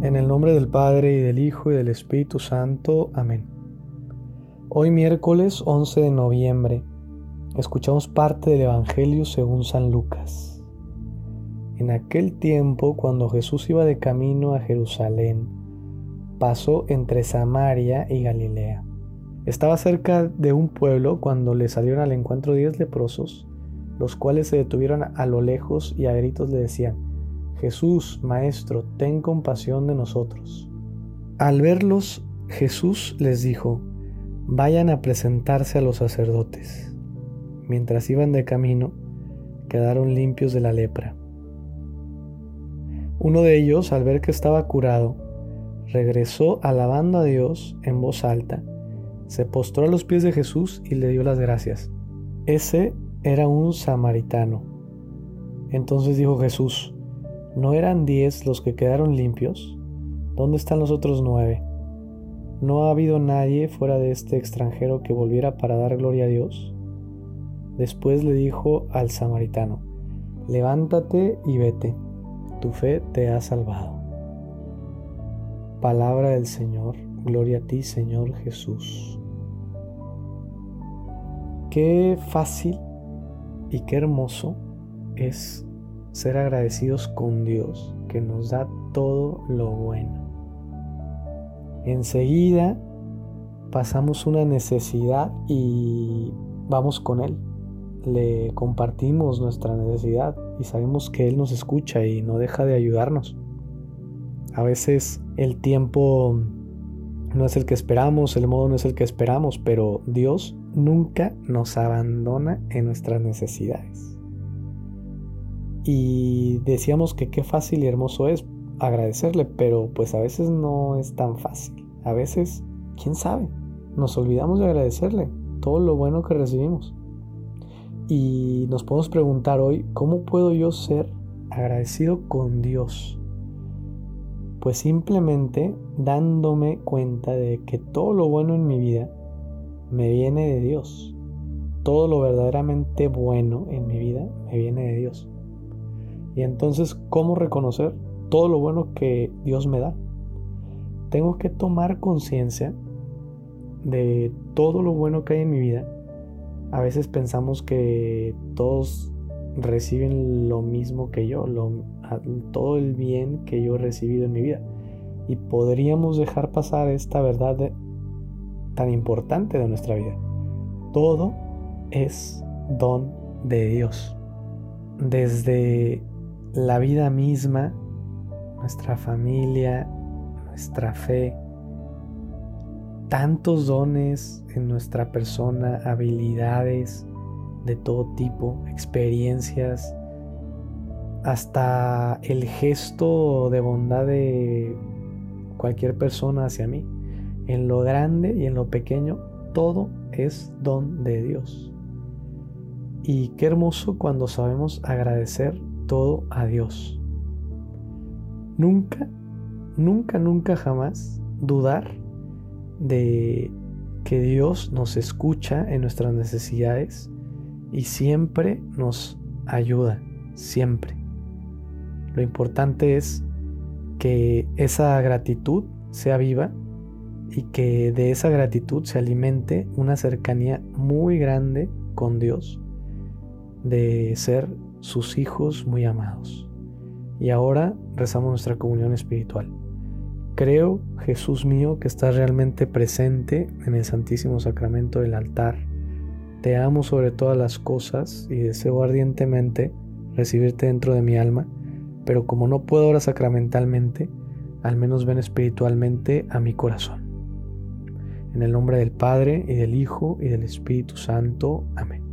En el nombre del Padre y del Hijo y del Espíritu Santo. Amén. Hoy miércoles 11 de noviembre escuchamos parte del Evangelio según San Lucas. En aquel tiempo, cuando Jesús iba de camino a Jerusalén, pasó entre Samaria y Galilea. Estaba cerca de un pueblo cuando le salieron al encuentro diez leprosos, los cuales se detuvieron a lo lejos y a gritos le decían, Jesús, Maestro, ten compasión de nosotros. Al verlos, Jesús les dijo, vayan a presentarse a los sacerdotes. Mientras iban de camino, quedaron limpios de la lepra. Uno de ellos, al ver que estaba curado, regresó alabando a Dios en voz alta, se postró a los pies de Jesús y le dio las gracias. Ese era un samaritano. Entonces dijo Jesús, ¿No eran diez los que quedaron limpios? ¿Dónde están los otros nueve? ¿No ha habido nadie fuera de este extranjero que volviera para dar gloria a Dios? Después le dijo al samaritano, levántate y vete, tu fe te ha salvado. Palabra del Señor, gloria a ti Señor Jesús. Qué fácil y qué hermoso es ser agradecidos con Dios que nos da todo lo bueno. Enseguida pasamos una necesidad y vamos con Él. Le compartimos nuestra necesidad y sabemos que Él nos escucha y no deja de ayudarnos. A veces el tiempo no es el que esperamos, el modo no es el que esperamos, pero Dios nunca nos abandona en nuestras necesidades. Y decíamos que qué fácil y hermoso es agradecerle, pero pues a veces no es tan fácil. A veces, quién sabe, nos olvidamos de agradecerle todo lo bueno que recibimos. Y nos podemos preguntar hoy, ¿cómo puedo yo ser agradecido con Dios? Pues simplemente dándome cuenta de que todo lo bueno en mi vida me viene de Dios. Todo lo verdaderamente bueno en mi vida me viene de Dios. Y entonces, ¿cómo reconocer todo lo bueno que Dios me da? Tengo que tomar conciencia de todo lo bueno que hay en mi vida. A veces pensamos que todos reciben lo mismo que yo, todo el bien que yo he recibido en mi vida. Y podríamos dejar pasar esta verdad tan importante de nuestra vida. Todo es don de Dios. Desde la vida misma, nuestra familia, nuestra fe, tantos dones en nuestra persona, habilidades de todo tipo, experiencias, hasta el gesto de bondad de cualquier persona hacia mí. En lo grande y en lo pequeño, todo es don de Dios. Y qué hermoso cuando sabemos agradecer todo a Dios. Nunca, nunca, nunca jamás dudar de que Dios nos escucha en nuestras necesidades y siempre nos ayuda, siempre. Lo importante es que esa gratitud sea viva y que de esa gratitud se alimente una cercanía muy grande con Dios, de ser sus hijos muy amados. Y ahora rezamos nuestra comunión espiritual. Creo, Jesús mío, que estás realmente presente en el Santísimo Sacramento del altar. Te amo sobre todas las cosas y deseo ardientemente recibirte dentro de mi alma, pero como no puedo ahora sacramentalmente, al menos ven espiritualmente a mi corazón. En el nombre del Padre y del Hijo y del Espíritu Santo. Amén.